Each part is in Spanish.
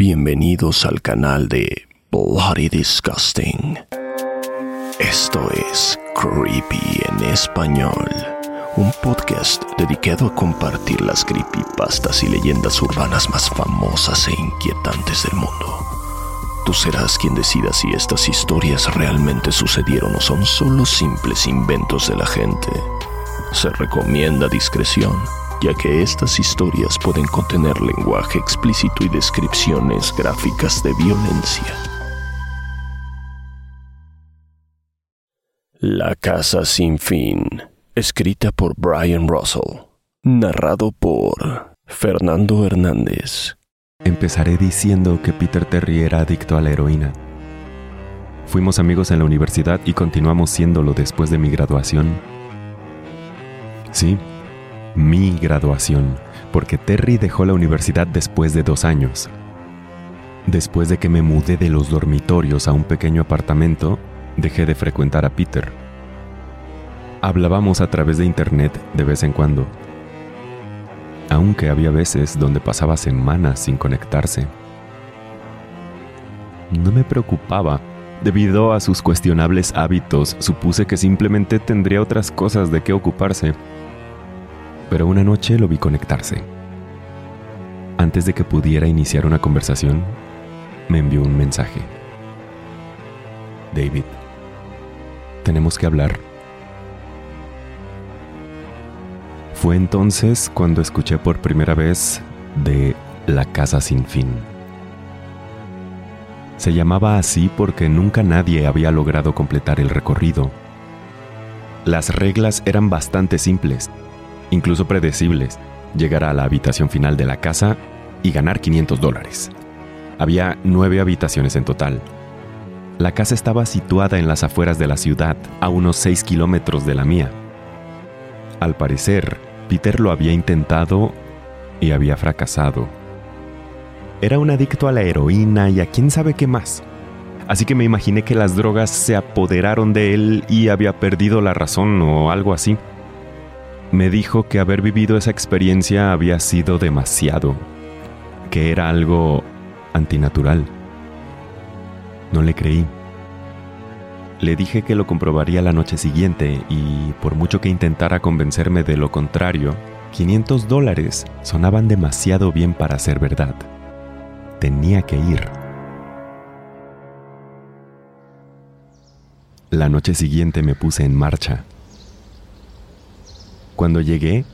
Bienvenidos al canal de Bloody Disgusting. Esto es Creepy en español, un podcast dedicado a compartir las creepypastas y leyendas urbanas más famosas e inquietantes del mundo. Tú serás quien decida si estas historias realmente sucedieron o son solo simples inventos de la gente. Se recomienda discreción ya que estas historias pueden contener lenguaje explícito y descripciones gráficas de violencia. La Casa Sin Fin, escrita por Brian Russell, narrado por Fernando Hernández. Empezaré diciendo que Peter Terry era adicto a la heroína. Fuimos amigos en la universidad y continuamos siéndolo después de mi graduación. Sí, mi graduación, porque Terry dejó la universidad después de dos años. Después de que me mudé de los dormitorios a un pequeño apartamento, dejé de frecuentar a Peter. Hablábamos a través de internet de vez en cuando, aunque había veces donde pasaba semanas sin conectarse. No me preocupaba. Debido a sus cuestionables hábitos, supuse que simplemente tendría otras cosas de qué ocuparse pero una noche lo vi conectarse. Antes de que pudiera iniciar una conversación, me envió un mensaje. David, tenemos que hablar. Fue entonces cuando escuché por primera vez de La Casa Sin Fin. Se llamaba así porque nunca nadie había logrado completar el recorrido. Las reglas eran bastante simples incluso predecibles, llegar a la habitación final de la casa y ganar 500 dólares. Había nueve habitaciones en total. La casa estaba situada en las afueras de la ciudad, a unos 6 kilómetros de la mía. Al parecer, Peter lo había intentado y había fracasado. Era un adicto a la heroína y a quién sabe qué más. Así que me imaginé que las drogas se apoderaron de él y había perdido la razón o algo así me dijo que haber vivido esa experiencia había sido demasiado, que era algo antinatural. No le creí. Le dije que lo comprobaría la noche siguiente y por mucho que intentara convencerme de lo contrario, 500 dólares sonaban demasiado bien para ser verdad. Tenía que ir. La noche siguiente me puse en marcha. Cuando llegué,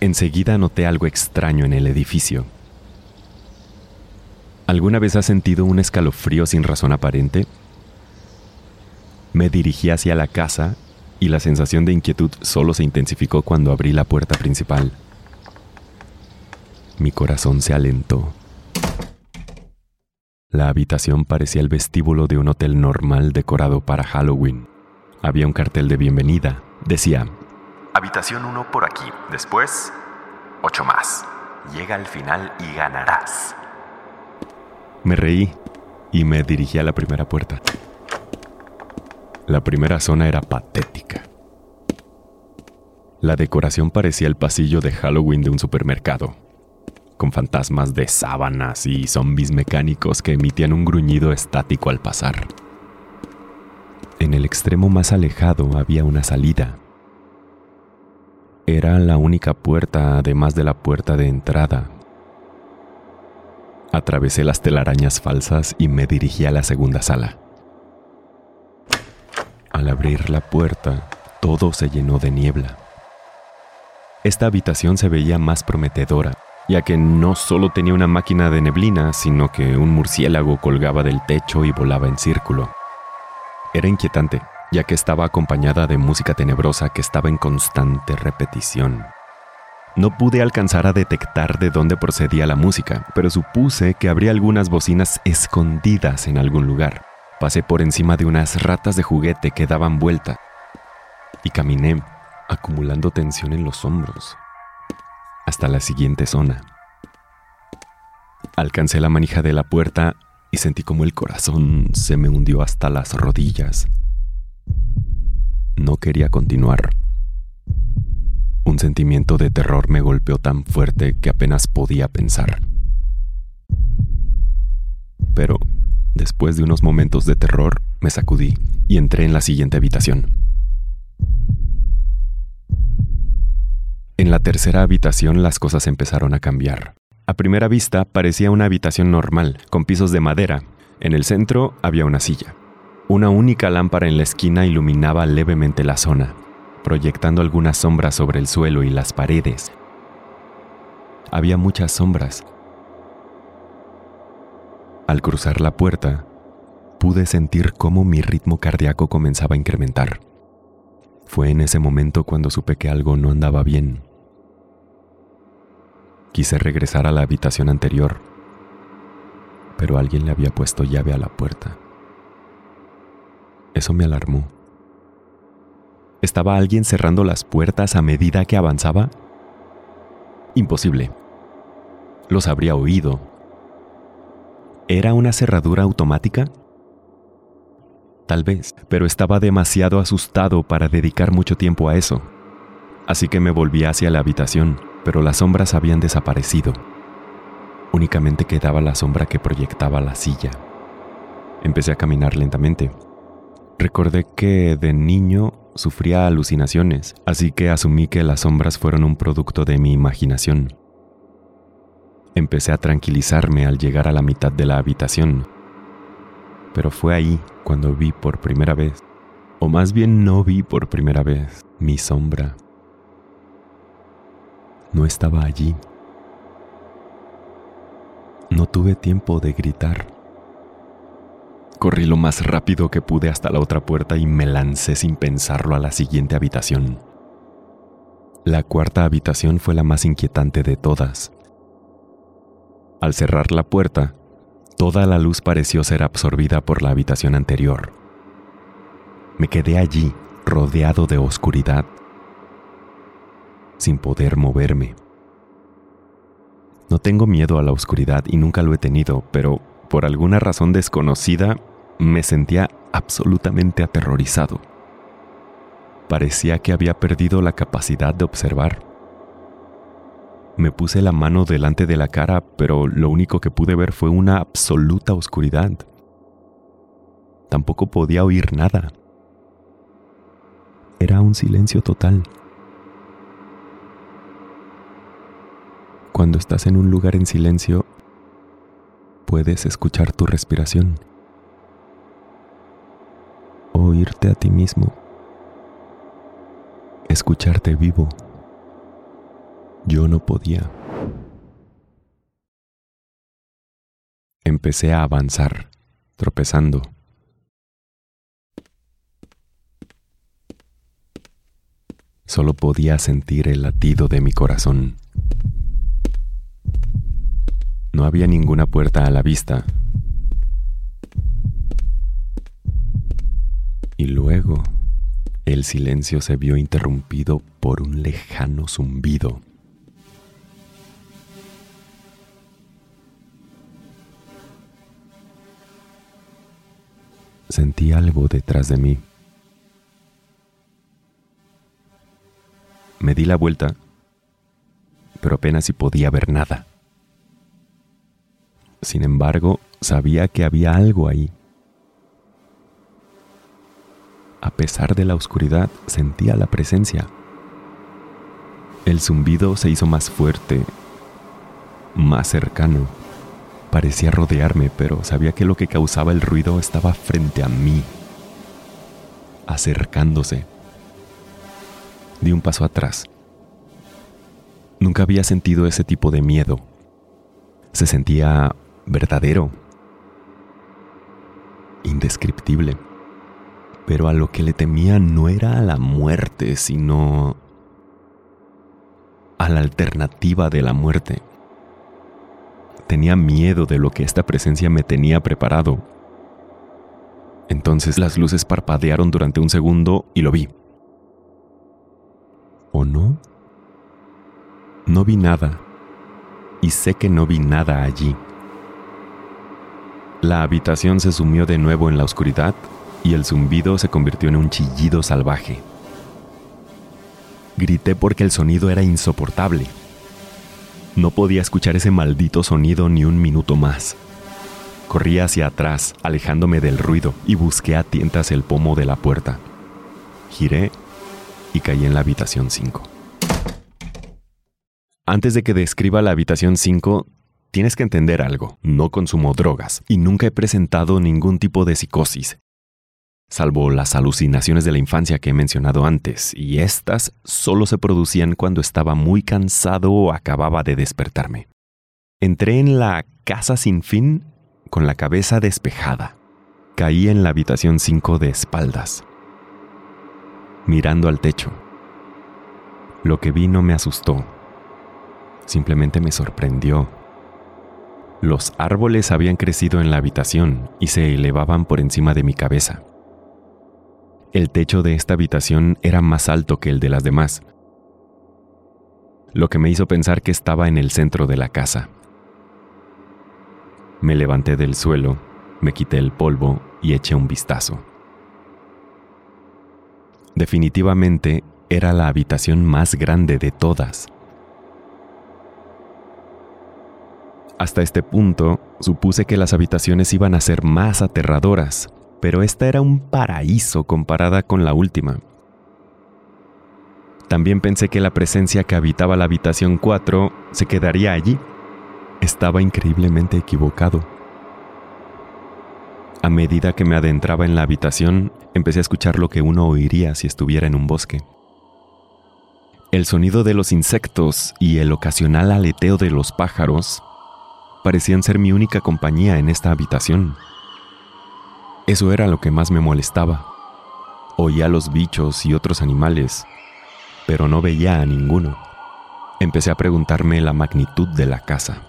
enseguida noté algo extraño en el edificio. ¿Alguna vez has sentido un escalofrío sin razón aparente? Me dirigí hacia la casa y la sensación de inquietud solo se intensificó cuando abrí la puerta principal. Mi corazón se alentó. La habitación parecía el vestíbulo de un hotel normal decorado para Halloween. Había un cartel de bienvenida. Decía, Habitación 1 por aquí. Después, 8 más. Llega al final y ganarás. Me reí y me dirigí a la primera puerta. La primera zona era patética. La decoración parecía el pasillo de Halloween de un supermercado, con fantasmas de sábanas y zombies mecánicos que emitían un gruñido estático al pasar. En el extremo más alejado había una salida era la única puerta además de la puerta de entrada. Atravesé las telarañas falsas y me dirigí a la segunda sala. Al abrir la puerta, todo se llenó de niebla. Esta habitación se veía más prometedora, ya que no solo tenía una máquina de neblina, sino que un murciélago colgaba del techo y volaba en círculo. Era inquietante, ya que estaba acompañada de música tenebrosa que estaba en constante repetición. No pude alcanzar a detectar de dónde procedía la música, pero supuse que habría algunas bocinas escondidas en algún lugar. Pasé por encima de unas ratas de juguete que daban vuelta y caminé, acumulando tensión en los hombros, hasta la siguiente zona. Alcancé la manija de la puerta y sentí como el corazón se me hundió hasta las rodillas. No quería continuar. Un sentimiento de terror me golpeó tan fuerte que apenas podía pensar. pero después de unos momentos de terror me sacudí y entré en la siguiente habitación. En la tercera habitación las cosas empezaron a cambiar. A primera vista parecía una habitación normal, con pisos de madera. En el centro había una silla. Una única lámpara en la esquina iluminaba levemente la zona, proyectando algunas sombras sobre el suelo y las paredes. Había muchas sombras. Al cruzar la puerta, pude sentir cómo mi ritmo cardíaco comenzaba a incrementar. Fue en ese momento cuando supe que algo no andaba bien. Quise regresar a la habitación anterior, pero alguien le había puesto llave a la puerta. Eso me alarmó. ¿Estaba alguien cerrando las puertas a medida que avanzaba? Imposible. Los habría oído. ¿Era una cerradura automática? Tal vez, pero estaba demasiado asustado para dedicar mucho tiempo a eso. Así que me volví hacia la habitación, pero las sombras habían desaparecido. Únicamente quedaba la sombra que proyectaba la silla. Empecé a caminar lentamente. Recordé que de niño sufría alucinaciones, así que asumí que las sombras fueron un producto de mi imaginación. Empecé a tranquilizarme al llegar a la mitad de la habitación, pero fue ahí cuando vi por primera vez, o más bien no vi por primera vez, mi sombra. No estaba allí. No tuve tiempo de gritar. Corrí lo más rápido que pude hasta la otra puerta y me lancé sin pensarlo a la siguiente habitación. La cuarta habitación fue la más inquietante de todas. Al cerrar la puerta, Toda la luz pareció ser absorbida por la habitación anterior. Me quedé allí, rodeado de oscuridad, sin poder moverme. No tengo miedo a la oscuridad y nunca lo he tenido, pero por alguna razón desconocida me sentía absolutamente aterrorizado. Parecía que había perdido la capacidad de observar. Me puse la mano delante de la cara, pero lo único que pude ver fue una absoluta oscuridad. Tampoco podía oír nada. Era un silencio total. Cuando estás en un lugar en silencio, puedes escuchar tu respiración, a ti mismo, escucharte vivo. Yo no podía. Empecé a avanzar, tropezando. Solo podía sentir el latido de mi corazón. No había ninguna puerta a la vista. Y luego el silencio se vio interrumpido por un lejano zumbido. Sentí algo detrás de mí. Me di la vuelta, pero apenas si podía ver nada. Sin embargo, sabía que había algo ahí. A pesar de la oscuridad, sentía la presencia. El zumbido se hizo más fuerte, más cercano parecía rodearme, pero sabía que lo que causaba el ruido estaba frente a mí, acercándose. Di un paso atrás. Nunca había sentido ese tipo de miedo. Se sentía verdadero, indescriptible. Pero a lo que le temía no era a la muerte, sino a la alternativa de la muerte. Tenía miedo de lo que esta presencia me tenía preparado. Entonces las luces parpadearon durante un segundo y lo vi. ¿O no? No vi nada. Y sé que no vi nada allí. La habitación se sumió de nuevo en la oscuridad y el zumbido se convirtió en un chillido salvaje. Grité porque el sonido era insoportable. No podía escuchar ese maldito sonido ni un minuto más. Corrí hacia atrás, alejándome del ruido, y busqué a tientas el pomo de la puerta. Giré y caí en la habitación 5. Antes de que describa la habitación 5, tienes que entender algo. No consumo drogas y nunca he presentado ningún tipo de psicosis, salvo las alucinaciones de la infancia que he mencionado antes, y estas solo se producían cuando estaba muy cansado o acababa de despertarme. Entré en la casa sin fin con la cabeza despejada. Caí en la habitación 5 de espaldas, mirando al techo. Lo que vi no me asustó, simplemente me sorprendió. Los árboles habían crecido en la habitación y se elevaban por encima de mi cabeza. El techo de esta habitación era más alto que el de las demás, lo que me hizo pensar que estaba en el centro de la casa. Me levanté del suelo, me quité el polvo y eché un vistazo. Definitivamente era la habitación más grande de todas. Hasta este punto, supuse que las habitaciones iban a ser más aterradoras, pero esta era un paraíso comparada con la última. También pensé que la presencia que habitaba la habitación 4 se quedaría allí estaba increíblemente equivocado. A medida que me adentraba en la habitación, empecé a escuchar lo que uno oiría si estuviera en un bosque. El sonido de los insectos y el ocasional aleteo de los pájaros parecían ser mi única compañía en esta habitación. Eso era lo que más me molestaba. Oía los bichos y otros animales, pero no veía a ninguno. Empecé a preguntarme la magnitud de la casa.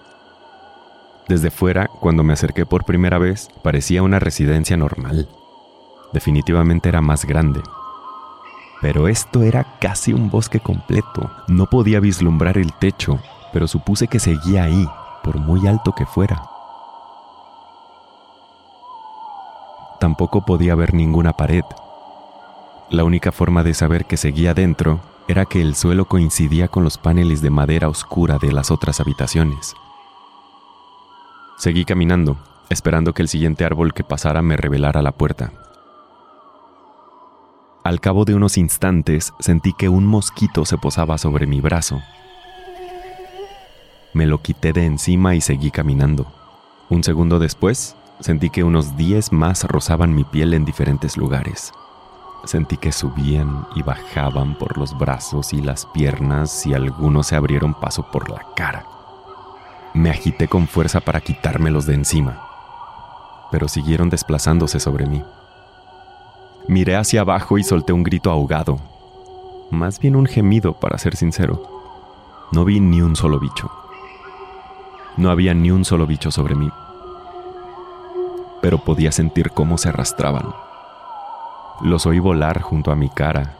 Desde fuera, cuando me acerqué por primera vez, parecía una residencia normal. Definitivamente era más grande. Pero esto era casi un bosque completo. No podía vislumbrar el techo, pero supuse que seguía ahí, por muy alto que fuera. Tampoco podía ver ninguna pared. La única forma de saber que seguía dentro era que el suelo coincidía con los paneles de madera oscura de las otras habitaciones. Seguí caminando, esperando que el siguiente árbol que pasara me revelara la puerta. Al cabo de unos instantes sentí que un mosquito se posaba sobre mi brazo. Me lo quité de encima y seguí caminando. Un segundo después, sentí que unos diez más rozaban mi piel en diferentes lugares. Sentí que subían y bajaban por los brazos y las piernas y algunos se abrieron paso por la cara. Me agité con fuerza para quitármelos de encima, pero siguieron desplazándose sobre mí. Miré hacia abajo y solté un grito ahogado, más bien un gemido para ser sincero. No vi ni un solo bicho. No había ni un solo bicho sobre mí, pero podía sentir cómo se arrastraban. Los oí volar junto a mi cara,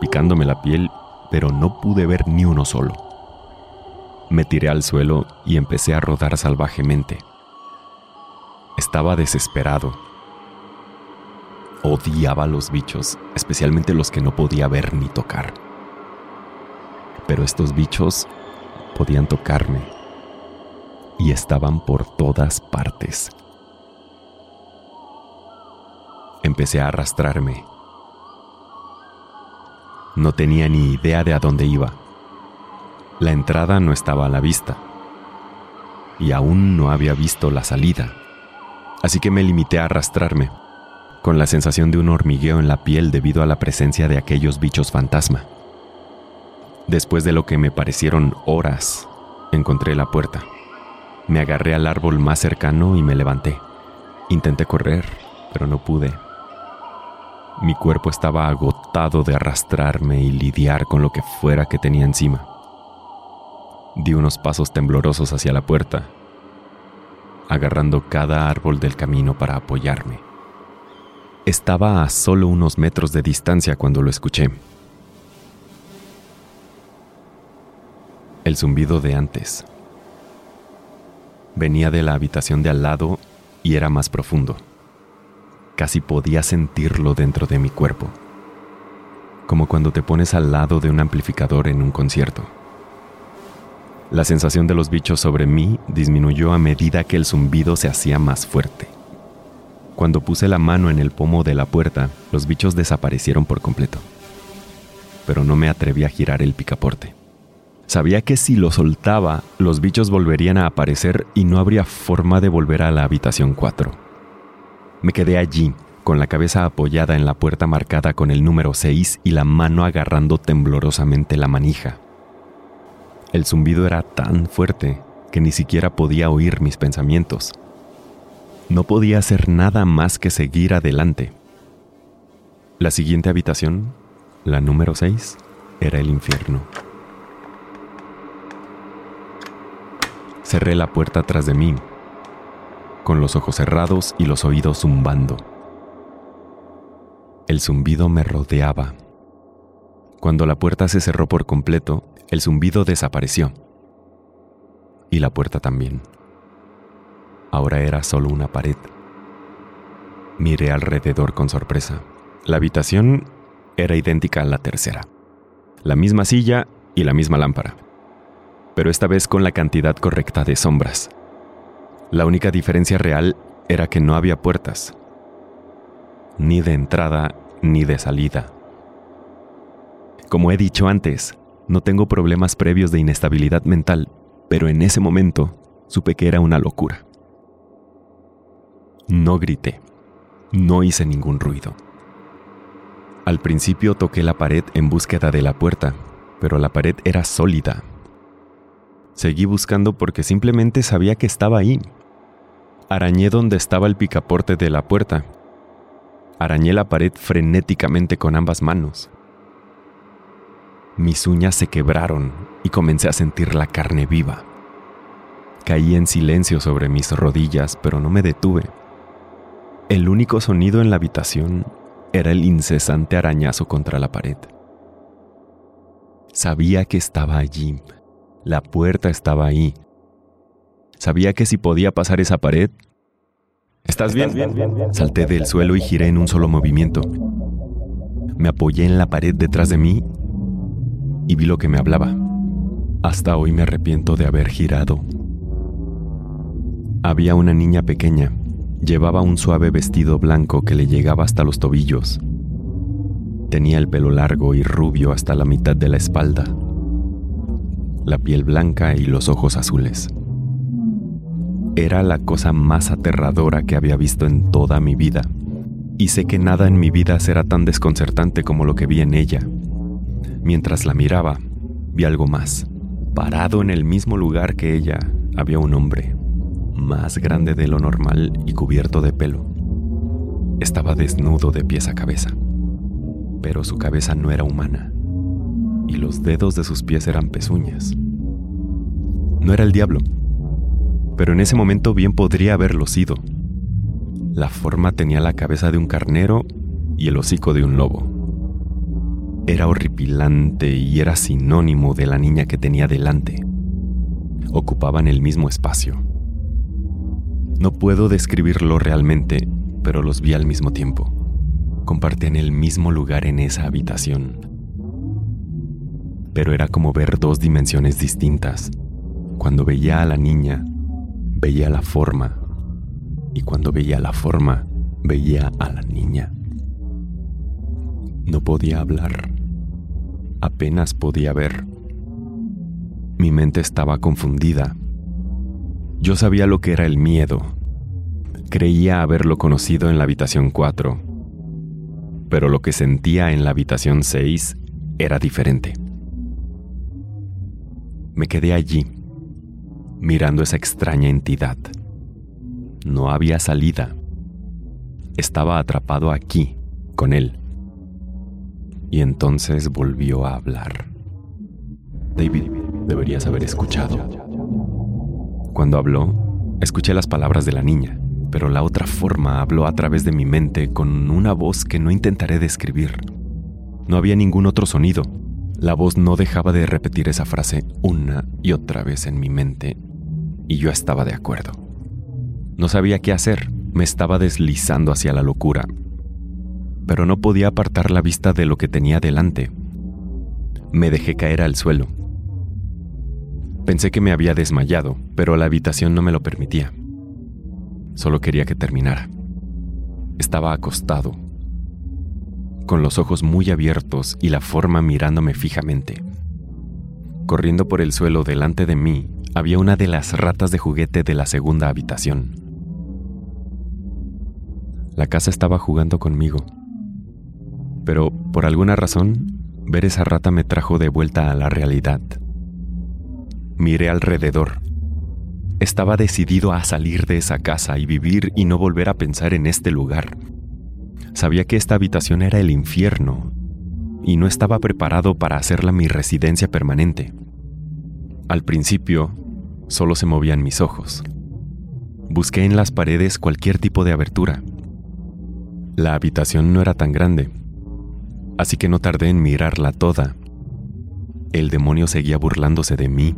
picándome la piel, pero no pude ver ni uno solo. Me tiré al suelo y empecé a rodar salvajemente. Estaba desesperado. Odiaba a los bichos, especialmente los que no podía ver ni tocar. Pero estos bichos podían tocarme y estaban por todas partes. Empecé a arrastrarme. No tenía ni idea de a dónde iba. La entrada no estaba a la vista y aún no había visto la salida, así que me limité a arrastrarme, con la sensación de un hormigueo en la piel debido a la presencia de aquellos bichos fantasma. Después de lo que me parecieron horas, encontré la puerta. Me agarré al árbol más cercano y me levanté. Intenté correr, pero no pude. Mi cuerpo estaba agotado de arrastrarme y lidiar con lo que fuera que tenía encima. Di unos pasos temblorosos hacia la puerta, agarrando cada árbol del camino para apoyarme. Estaba a solo unos metros de distancia cuando lo escuché. El zumbido de antes. Venía de la habitación de al lado y era más profundo. Casi podía sentirlo dentro de mi cuerpo, como cuando te pones al lado de un amplificador en un concierto. La sensación de los bichos sobre mí disminuyó a medida que el zumbido se hacía más fuerte. Cuando puse la mano en el pomo de la puerta, los bichos desaparecieron por completo. Pero no me atreví a girar el picaporte. Sabía que si lo soltaba, los bichos volverían a aparecer y no habría forma de volver a la habitación 4. Me quedé allí, con la cabeza apoyada en la puerta marcada con el número 6 y la mano agarrando temblorosamente la manija. El zumbido era tan fuerte que ni siquiera podía oír mis pensamientos. No podía hacer nada más que seguir adelante. La siguiente habitación, la número 6, era el infierno. Cerré la puerta tras de mí, con los ojos cerrados y los oídos zumbando. El zumbido me rodeaba. Cuando la puerta se cerró por completo, el zumbido desapareció. Y la puerta también. Ahora era solo una pared. Miré alrededor con sorpresa. La habitación era idéntica a la tercera. La misma silla y la misma lámpara. Pero esta vez con la cantidad correcta de sombras. La única diferencia real era que no había puertas. Ni de entrada ni de salida. Como he dicho antes, no tengo problemas previos de inestabilidad mental, pero en ese momento supe que era una locura. No grité, no hice ningún ruido. Al principio toqué la pared en búsqueda de la puerta, pero la pared era sólida. Seguí buscando porque simplemente sabía que estaba ahí. Arañé donde estaba el picaporte de la puerta. Arañé la pared frenéticamente con ambas manos. Mis uñas se quebraron y comencé a sentir la carne viva. Caí en silencio sobre mis rodillas, pero no me detuve. El único sonido en la habitación era el incesante arañazo contra la pared. Sabía que estaba allí. La puerta estaba ahí. Sabía que si podía pasar esa pared... ¿Estás bien? Salté del suelo y giré en un solo movimiento. Me apoyé en la pared detrás de mí y vi lo que me hablaba. Hasta hoy me arrepiento de haber girado. Había una niña pequeña. Llevaba un suave vestido blanco que le llegaba hasta los tobillos. Tenía el pelo largo y rubio hasta la mitad de la espalda. La piel blanca y los ojos azules. Era la cosa más aterradora que había visto en toda mi vida. Y sé que nada en mi vida será tan desconcertante como lo que vi en ella. Mientras la miraba, vi algo más. Parado en el mismo lugar que ella, había un hombre, más grande de lo normal y cubierto de pelo. Estaba desnudo de pies a cabeza, pero su cabeza no era humana, y los dedos de sus pies eran pezuñas. No era el diablo, pero en ese momento bien podría haberlo sido. La forma tenía la cabeza de un carnero y el hocico de un lobo. Era horripilante y era sinónimo de la niña que tenía delante. Ocupaban el mismo espacio. No puedo describirlo realmente, pero los vi al mismo tiempo. Compartían el mismo lugar en esa habitación. Pero era como ver dos dimensiones distintas. Cuando veía a la niña, veía la forma. Y cuando veía la forma, veía a la niña. No podía hablar. Apenas podía ver. Mi mente estaba confundida. Yo sabía lo que era el miedo. Creía haberlo conocido en la habitación 4. Pero lo que sentía en la habitación 6 era diferente. Me quedé allí, mirando esa extraña entidad. No había salida. Estaba atrapado aquí, con él y entonces volvió a hablar. David, deberías haber escuchado. Cuando habló, escuché las palabras de la niña, pero la otra forma habló a través de mi mente con una voz que no intentaré describir. No había ningún otro sonido. La voz no dejaba de repetir esa frase una y otra vez en mi mente, y yo estaba de acuerdo. No sabía qué hacer, me estaba deslizando hacia la locura, pero no podía apartar la vista de lo que tenía delante. Me dejé caer al suelo. Pensé que me había desmayado, pero la habitación no me lo permitía. Solo quería que terminara. Estaba acostado, con los ojos muy abiertos y la forma mirándome fijamente. Corriendo por el suelo delante de mí había una de las ratas de juguete de la segunda habitación. La casa estaba jugando conmigo, pero por alguna razón, ver esa rata me trajo de vuelta a la realidad. Miré alrededor. Estaba decidido a salir de esa casa y vivir y no volver a pensar en este lugar. Sabía que esta habitación era el infierno y no estaba preparado para hacerla mi residencia permanente. Al principio, solo se movían mis ojos. Busqué en las paredes cualquier tipo de abertura. La habitación no era tan grande, así que no tardé en mirarla toda. El demonio seguía burlándose de mí.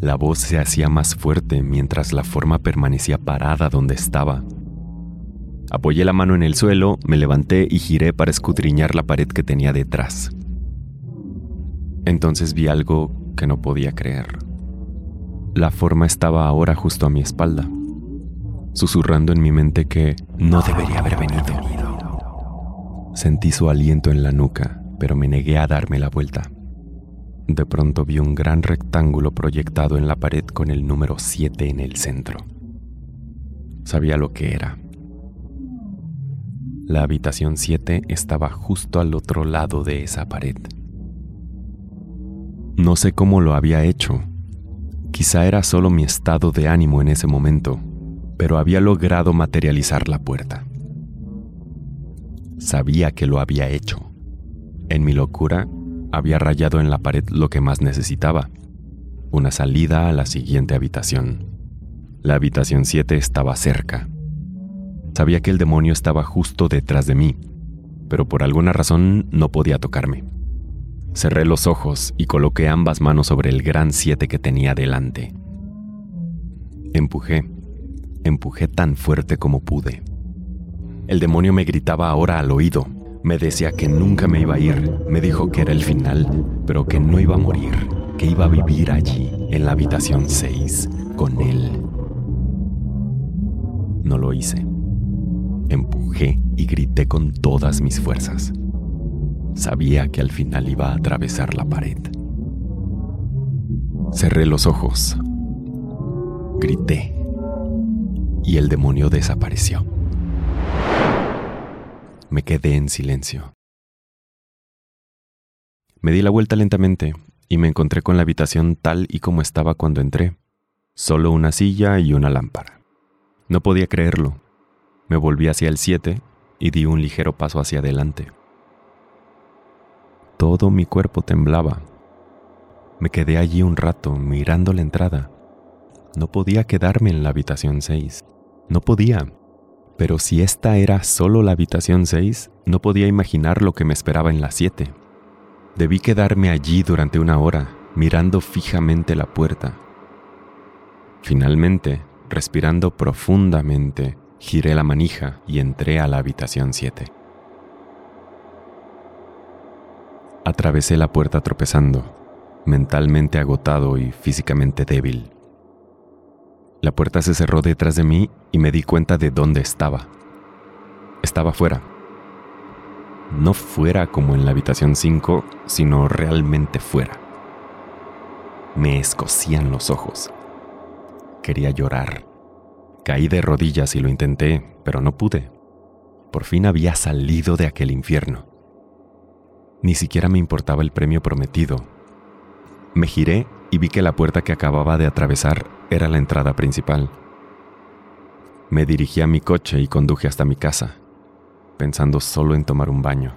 La voz se hacía más fuerte mientras la forma permanecía parada donde estaba. Apoyé la mano en el suelo, me levanté y giré para escudriñar la pared que tenía detrás. Entonces vi algo que no podía creer. La forma estaba ahora justo a mi espalda, susurrando en mi mente que no debería haber venido. Sentí su aliento en la nuca, pero me negué a darme la vuelta. De pronto vi un gran rectángulo proyectado en la pared con el número 7 en el centro. Sabía lo que era. La habitación 7 estaba justo al otro lado de esa pared. No sé cómo lo había hecho. Quizá era solo mi estado de ánimo en ese momento, pero había logrado materializar la puerta. Sabía que lo había hecho. En mi locura, había rayado en la pared lo que más necesitaba, una salida a la siguiente habitación. La habitación 7 estaba cerca, Sabía que el demonio estaba justo detrás de mí, pero por alguna razón no podía tocarme. Cerré los ojos y coloqué ambas manos sobre el gran siete que tenía delante. Empujé, empujé tan fuerte como pude. El demonio me gritaba ahora al oído. Me decía que nunca me iba a ir. Me dijo que era el final, pero que no iba a morir, que iba a vivir allí, en la habitación 6, con él. No lo hice. Empujé y grité con todas mis fuerzas. Sabía que al final iba a atravesar la pared. Cerré los ojos. Grité. Y el demonio desapareció. Me quedé en silencio. Me di la vuelta lentamente y me encontré con la habitación tal y como estaba cuando entré. Solo una silla y una lámpara. No podía creerlo. Me volví hacia el 7 y di un ligero paso hacia adelante. Todo mi cuerpo temblaba. Me quedé allí un rato mirando la entrada. No podía quedarme en la habitación 6. No podía. Pero si esta era solo la habitación 6, no podía imaginar lo que me esperaba en la 7. Debí quedarme allí durante una hora, mirando fijamente la puerta. Finalmente, respirando profundamente, Giré la manija y entré a la habitación 7. Atravesé la puerta tropezando, mentalmente agotado y físicamente débil. La puerta se cerró detrás de mí y me di cuenta de dónde estaba. Estaba fuera. No fuera como en la habitación 5, sino realmente fuera. Me escocían los ojos. Quería llorar. Caí de rodillas y lo intenté, pero no pude. Por fin había salido de aquel infierno. Ni siquiera me importaba el premio prometido. Me giré y vi que la puerta que acababa de atravesar era la entrada principal. Me dirigí a mi coche y conduje hasta mi casa, pensando solo en tomar un baño.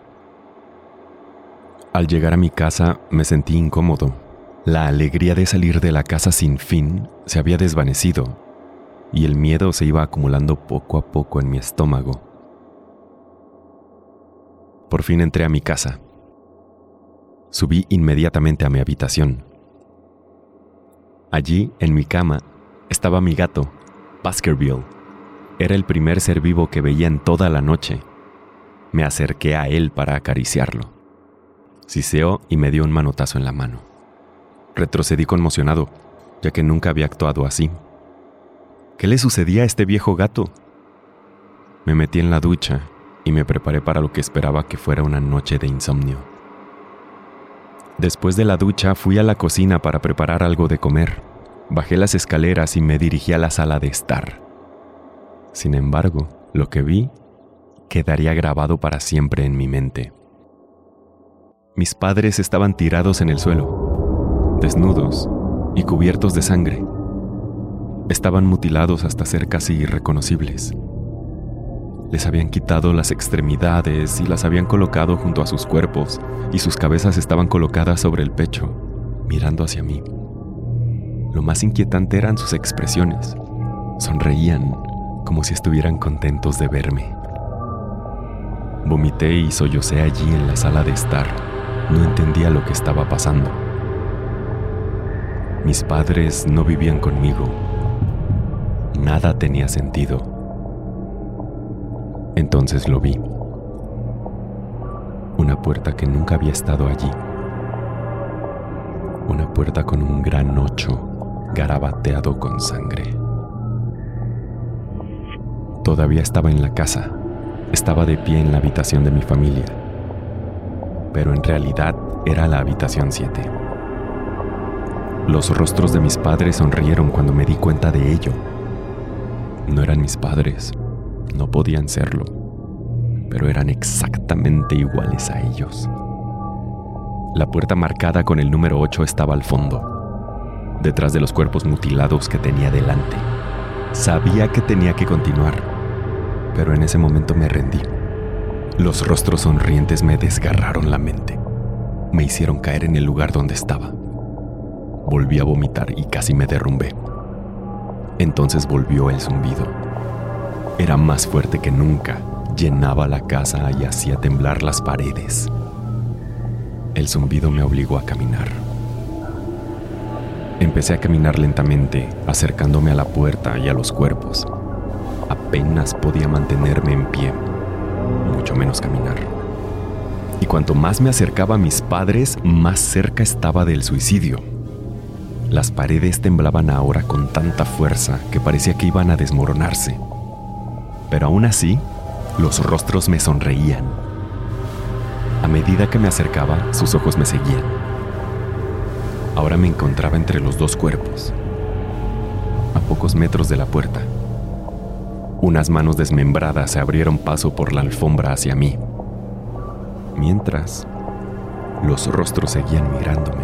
Al llegar a mi casa me sentí incómodo. La alegría de salir de la casa sin fin se había desvanecido y el miedo se iba acumulando poco a poco en mi estómago. Por fin entré a mi casa. Subí inmediatamente a mi habitación. Allí, en mi cama, estaba mi gato, Baskerville. Era el primer ser vivo que veía en toda la noche. Me acerqué a él para acariciarlo. Siseó y me dio un manotazo en la mano. Retrocedí conmocionado. ya que nunca había actuado así. ¿Qué le sucedía a este viejo gato? Me metí en la ducha y me preparé para lo que esperaba que fuera una noche de insomnio. Después de la ducha fui a la cocina para preparar algo de comer. Bajé las escaleras y me dirigí a la sala de estar. Sin embargo, lo que vi quedaría grabado para siempre en mi mente. Mis padres estaban tirados en el suelo, desnudos y cubiertos de sangre. Estaban mutilados hasta ser casi irreconocibles. Les habían quitado las extremidades y las habían colocado junto a sus cuerpos y sus cabezas estaban colocadas sobre el pecho, mirando hacia mí. Lo más inquietante eran sus expresiones. Sonreían como si estuvieran contentos de verme. Vomité y sollocé allí en la sala de estar. No entendía lo que estaba pasando. Mis padres no vivían conmigo. Nada tenía sentido. Entonces lo vi. Una puerta que nunca había estado allí. Una puerta con un gran ocho garabateado con sangre. Todavía estaba en la casa. Estaba de pie en la habitación de mi familia. Pero en realidad era la habitación 7. Los rostros de mis padres sonrieron cuando me di cuenta de ello. No eran mis padres, no podían serlo, pero eran exactamente iguales a ellos. La puerta marcada con el número 8 estaba al fondo, detrás de los cuerpos mutilados que tenía delante. Sabía que tenía que continuar, pero en ese momento me rendí. Los rostros sonrientes me desgarraron la mente. Me hicieron caer en el lugar donde estaba. Volví a vomitar y casi me derrumbé. Entonces volvió el zumbido. Era más fuerte que nunca, llenaba la casa y hacía temblar las paredes. El zumbido me obligó a caminar. Empecé a caminar lentamente, acercándome a la puerta y a los cuerpos. Apenas podía mantenerme en pie, mucho menos caminar. Y cuanto más me acercaba a mis padres, más cerca estaba del suicidio. Las paredes temblaban ahora con tanta fuerza que parecía que iban a desmoronarse. Pero aún así, los rostros me sonreían. A medida que me acercaba, sus ojos me seguían. Ahora me encontraba entre los dos cuerpos, a pocos metros de la puerta. Unas manos desmembradas se abrieron paso por la alfombra hacia mí, mientras los rostros seguían mirándome.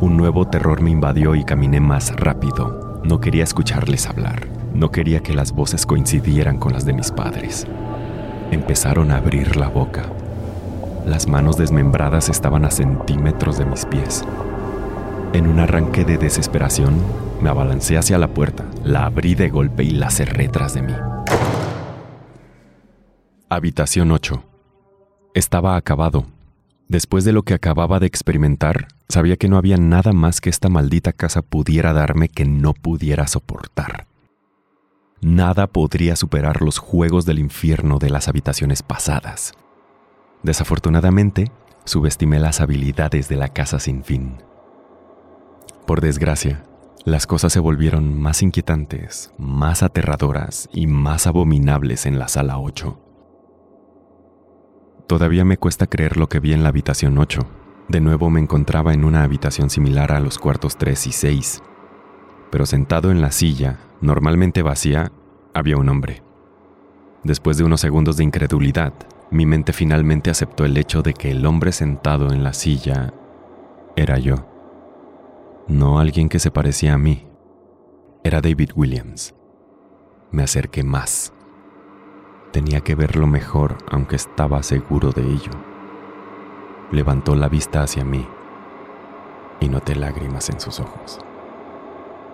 Un nuevo terror me invadió y caminé más rápido. No quería escucharles hablar. No quería que las voces coincidieran con las de mis padres. Empezaron a abrir la boca. Las manos desmembradas estaban a centímetros de mis pies. En un arranque de desesperación, me abalancé hacia la puerta, la abrí de golpe y la cerré tras de mí. Habitación 8. Estaba acabado. Después de lo que acababa de experimentar, sabía que no había nada más que esta maldita casa pudiera darme que no pudiera soportar. Nada podría superar los juegos del infierno de las habitaciones pasadas. Desafortunadamente, subestimé las habilidades de la casa sin fin. Por desgracia, las cosas se volvieron más inquietantes, más aterradoras y más abominables en la sala 8. Todavía me cuesta creer lo que vi en la habitación 8. De nuevo me encontraba en una habitación similar a los cuartos 3 y 6. Pero sentado en la silla, normalmente vacía, había un hombre. Después de unos segundos de incredulidad, mi mente finalmente aceptó el hecho de que el hombre sentado en la silla era yo no alguien que se parecía a mí. Era David Williams. Me acerqué más. Tenía que verlo mejor, aunque estaba seguro de ello. Levantó la vista hacia mí y noté lágrimas en sus ojos.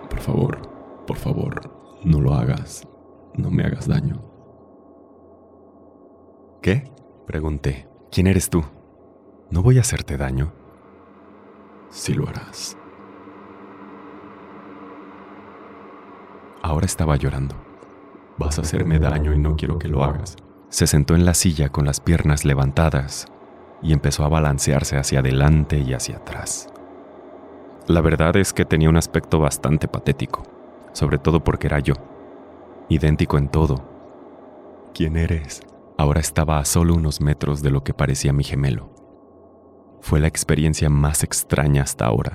Por favor, por favor, no lo hagas. No me hagas daño. ¿Qué? Pregunté. ¿Quién eres tú? No voy a hacerte daño. Sí lo harás. Ahora estaba llorando. Vas a hacerme daño y no quiero que lo hagas. Se sentó en la silla con las piernas levantadas y empezó a balancearse hacia adelante y hacia atrás. La verdad es que tenía un aspecto bastante patético, sobre todo porque era yo, idéntico en todo. ¿Quién eres? Ahora estaba a solo unos metros de lo que parecía mi gemelo. Fue la experiencia más extraña hasta ahora.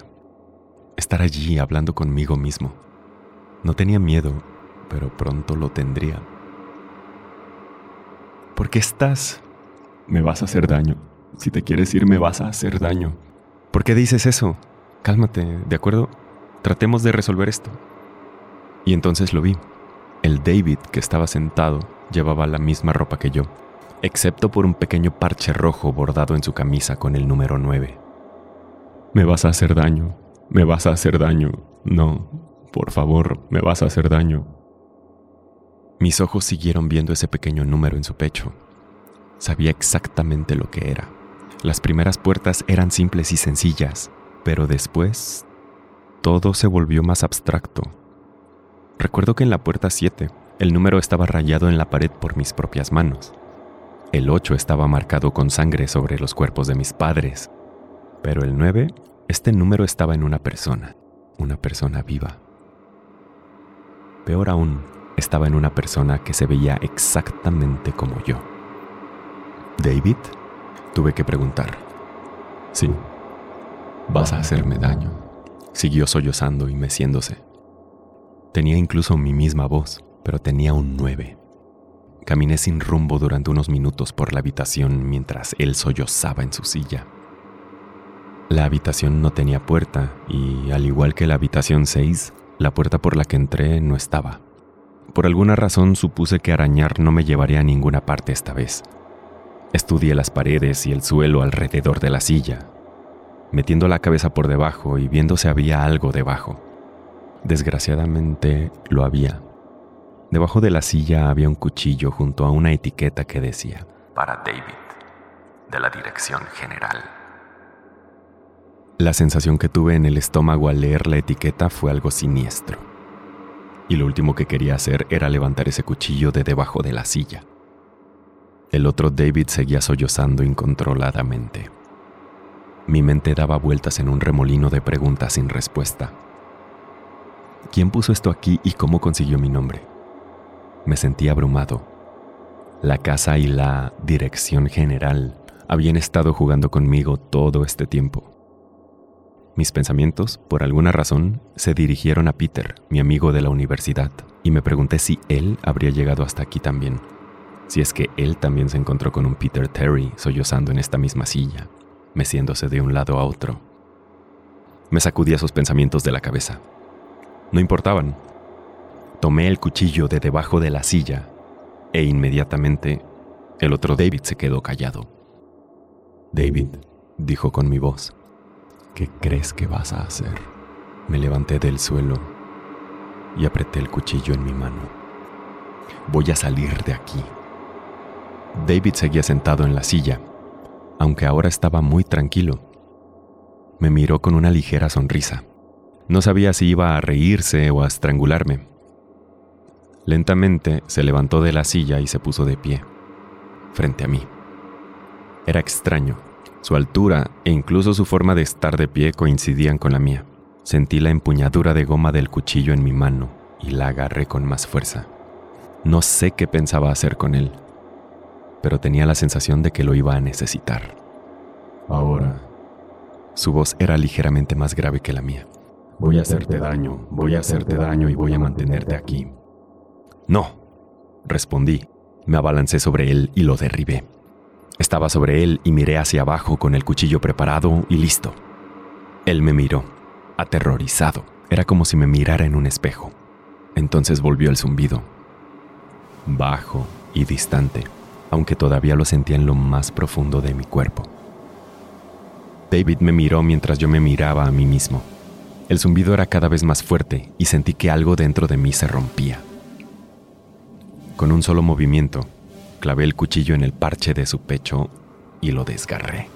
Estar allí hablando conmigo mismo. No tenía miedo, pero pronto lo tendría. ¿Por qué estás? Me vas a hacer daño. Si te quieres ir, me vas a hacer daño. ¿Por qué dices eso? Cálmate, ¿de acuerdo? Tratemos de resolver esto. Y entonces lo vi. El David que estaba sentado llevaba la misma ropa que yo, excepto por un pequeño parche rojo bordado en su camisa con el número 9. Me vas a hacer daño, me vas a hacer daño. No, por favor, me vas a hacer daño. Mis ojos siguieron viendo ese pequeño número en su pecho. Sabía exactamente lo que era. Las primeras puertas eran simples y sencillas, pero después todo se volvió más abstracto. Recuerdo que en la puerta 7 el número estaba rayado en la pared por mis propias manos. El 8 estaba marcado con sangre sobre los cuerpos de mis padres. Pero el 9, este número estaba en una persona, una persona viva. Peor aún, estaba en una persona que se veía exactamente como yo. ¿David? Tuve que preguntar. Sí. Vas a hacerme daño. Siguió sollozando y meciéndose. Tenía incluso mi misma voz, pero tenía un 9. Caminé sin rumbo durante unos minutos por la habitación mientras él sollozaba en su silla. La habitación no tenía puerta y, al igual que la habitación 6, la puerta por la que entré no estaba. Por alguna razón supuse que arañar no me llevaría a ninguna parte esta vez. Estudié las paredes y el suelo alrededor de la silla, metiendo la cabeza por debajo y viendo si había algo debajo. Desgraciadamente lo había. Debajo de la silla había un cuchillo junto a una etiqueta que decía, para David, de la Dirección General. La sensación que tuve en el estómago al leer la etiqueta fue algo siniestro. Y lo último que quería hacer era levantar ese cuchillo de debajo de la silla. El otro David seguía sollozando incontroladamente. Mi mente daba vueltas en un remolino de preguntas sin respuesta. ¿Quién puso esto aquí y cómo consiguió mi nombre? me sentí abrumado. La casa y la dirección general habían estado jugando conmigo todo este tiempo. Mis pensamientos, por alguna razón, se dirigieron a Peter, mi amigo de la universidad, y me pregunté si él habría llegado hasta aquí también, si es que él también se encontró con un Peter Terry sollozando en esta misma silla, meciéndose de un lado a otro. Me sacudí esos pensamientos de la cabeza. No importaban, Tomé el cuchillo de debajo de la silla e inmediatamente el otro David se quedó callado. David, dijo con mi voz, ¿qué crees que vas a hacer? Me levanté del suelo y apreté el cuchillo en mi mano. Voy a salir de aquí. David seguía sentado en la silla, aunque ahora estaba muy tranquilo. Me miró con una ligera sonrisa. No sabía si iba a reírse o a estrangularme. Lentamente se levantó de la silla y se puso de pie, frente a mí. Era extraño. Su altura e incluso su forma de estar de pie coincidían con la mía. Sentí la empuñadura de goma del cuchillo en mi mano y la agarré con más fuerza. No sé qué pensaba hacer con él, pero tenía la sensación de que lo iba a necesitar. Ahora. Su voz era ligeramente más grave que la mía. Voy a hacerte daño, voy a hacerte daño y voy a mantenerte aquí. No, respondí. Me abalancé sobre él y lo derribé. Estaba sobre él y miré hacia abajo con el cuchillo preparado y listo. Él me miró, aterrorizado. Era como si me mirara en un espejo. Entonces volvió el zumbido. Bajo y distante, aunque todavía lo sentía en lo más profundo de mi cuerpo. David me miró mientras yo me miraba a mí mismo. El zumbido era cada vez más fuerte y sentí que algo dentro de mí se rompía. Con un solo movimiento, clavé el cuchillo en el parche de su pecho y lo desgarré.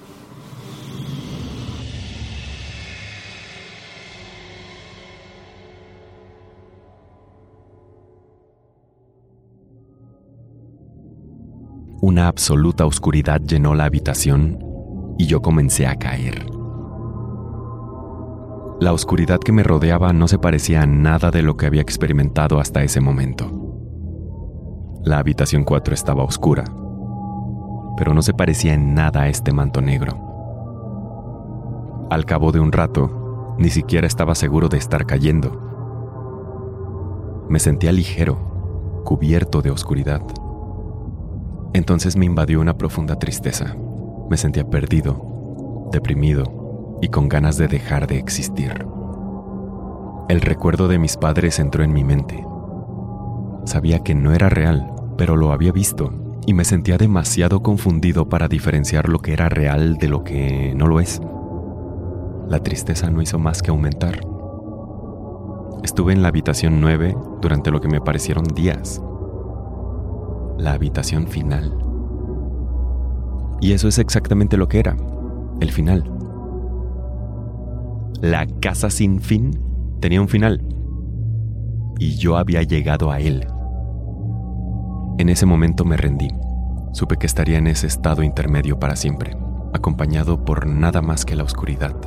Una absoluta oscuridad llenó la habitación y yo comencé a caer. La oscuridad que me rodeaba no se parecía a nada de lo que había experimentado hasta ese momento. La habitación 4 estaba oscura, pero no se parecía en nada a este manto negro. Al cabo de un rato, ni siquiera estaba seguro de estar cayendo. Me sentía ligero, cubierto de oscuridad. Entonces me invadió una profunda tristeza. Me sentía perdido, deprimido y con ganas de dejar de existir. El recuerdo de mis padres entró en mi mente. Sabía que no era real, pero lo había visto y me sentía demasiado confundido para diferenciar lo que era real de lo que no lo es. La tristeza no hizo más que aumentar. Estuve en la habitación 9 durante lo que me parecieron días. La habitación final. Y eso es exactamente lo que era, el final. La casa sin fin tenía un final. Y yo había llegado a él. En ese momento me rendí. Supe que estaría en ese estado intermedio para siempre, acompañado por nada más que la oscuridad.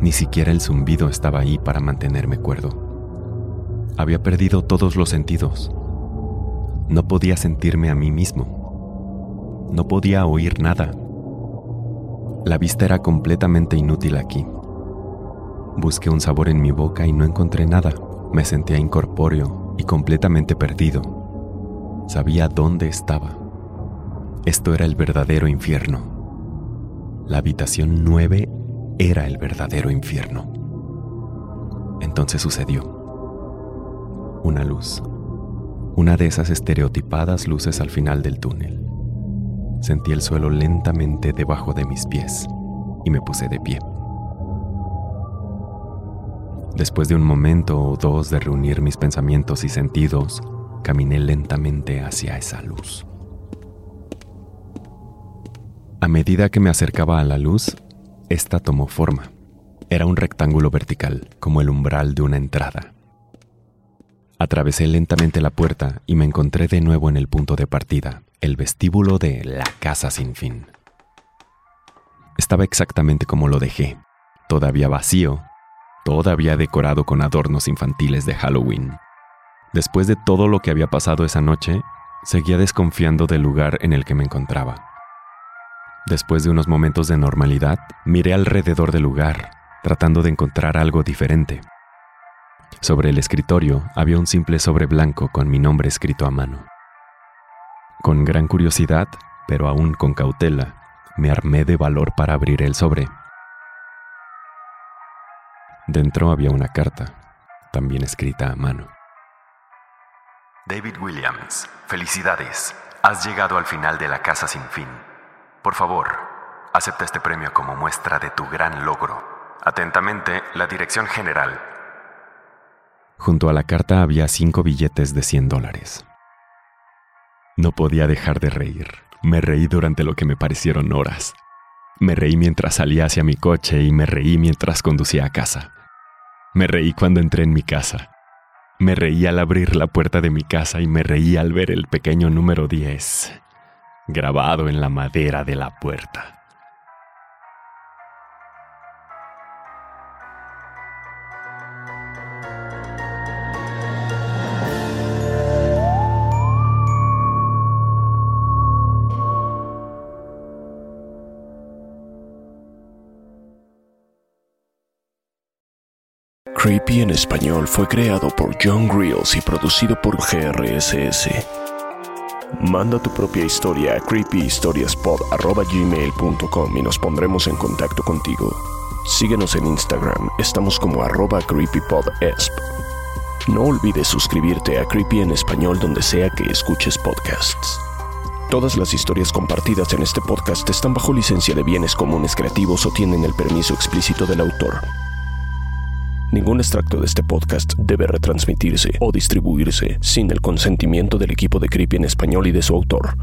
Ni siquiera el zumbido estaba ahí para mantenerme cuerdo. Había perdido todos los sentidos. No podía sentirme a mí mismo. No podía oír nada. La vista era completamente inútil aquí. Busqué un sabor en mi boca y no encontré nada. Me sentía incorpóreo y completamente perdido sabía dónde estaba. Esto era el verdadero infierno. La habitación 9 era el verdadero infierno. Entonces sucedió. Una luz. Una de esas estereotipadas luces al final del túnel. Sentí el suelo lentamente debajo de mis pies y me puse de pie. Después de un momento o dos de reunir mis pensamientos y sentidos, caminé lentamente hacia esa luz. A medida que me acercaba a la luz, esta tomó forma. Era un rectángulo vertical, como el umbral de una entrada. Atravesé lentamente la puerta y me encontré de nuevo en el punto de partida, el vestíbulo de la casa sin fin. Estaba exactamente como lo dejé, todavía vacío, todavía decorado con adornos infantiles de Halloween. Después de todo lo que había pasado esa noche, seguía desconfiando del lugar en el que me encontraba. Después de unos momentos de normalidad, miré alrededor del lugar, tratando de encontrar algo diferente. Sobre el escritorio había un simple sobre blanco con mi nombre escrito a mano. Con gran curiosidad, pero aún con cautela, me armé de valor para abrir el sobre. Dentro había una carta, también escrita a mano. David Williams, felicidades. Has llegado al final de la casa sin fin. Por favor, acepta este premio como muestra de tu gran logro. Atentamente, la Dirección General. Junto a la carta había cinco billetes de 100 dólares. No podía dejar de reír. Me reí durante lo que me parecieron horas. Me reí mientras salía hacia mi coche y me reí mientras conducía a casa. Me reí cuando entré en mi casa. Me reí al abrir la puerta de mi casa y me reí al ver el pequeño número 10 grabado en la madera de la puerta. Creepy en español fue creado por John Grills y producido por GRSS. Manda tu propia historia a creepyhistoriaspod.gmail.com y nos pondremos en contacto contigo. Síguenos en Instagram, estamos como arroba creepypodesp. No olvides suscribirte a Creepy en español donde sea que escuches podcasts. Todas las historias compartidas en este podcast están bajo licencia de bienes comunes creativos o tienen el permiso explícito del autor. Ningún extracto de este podcast debe retransmitirse o distribuirse sin el consentimiento del equipo de Creepy en español y de su autor.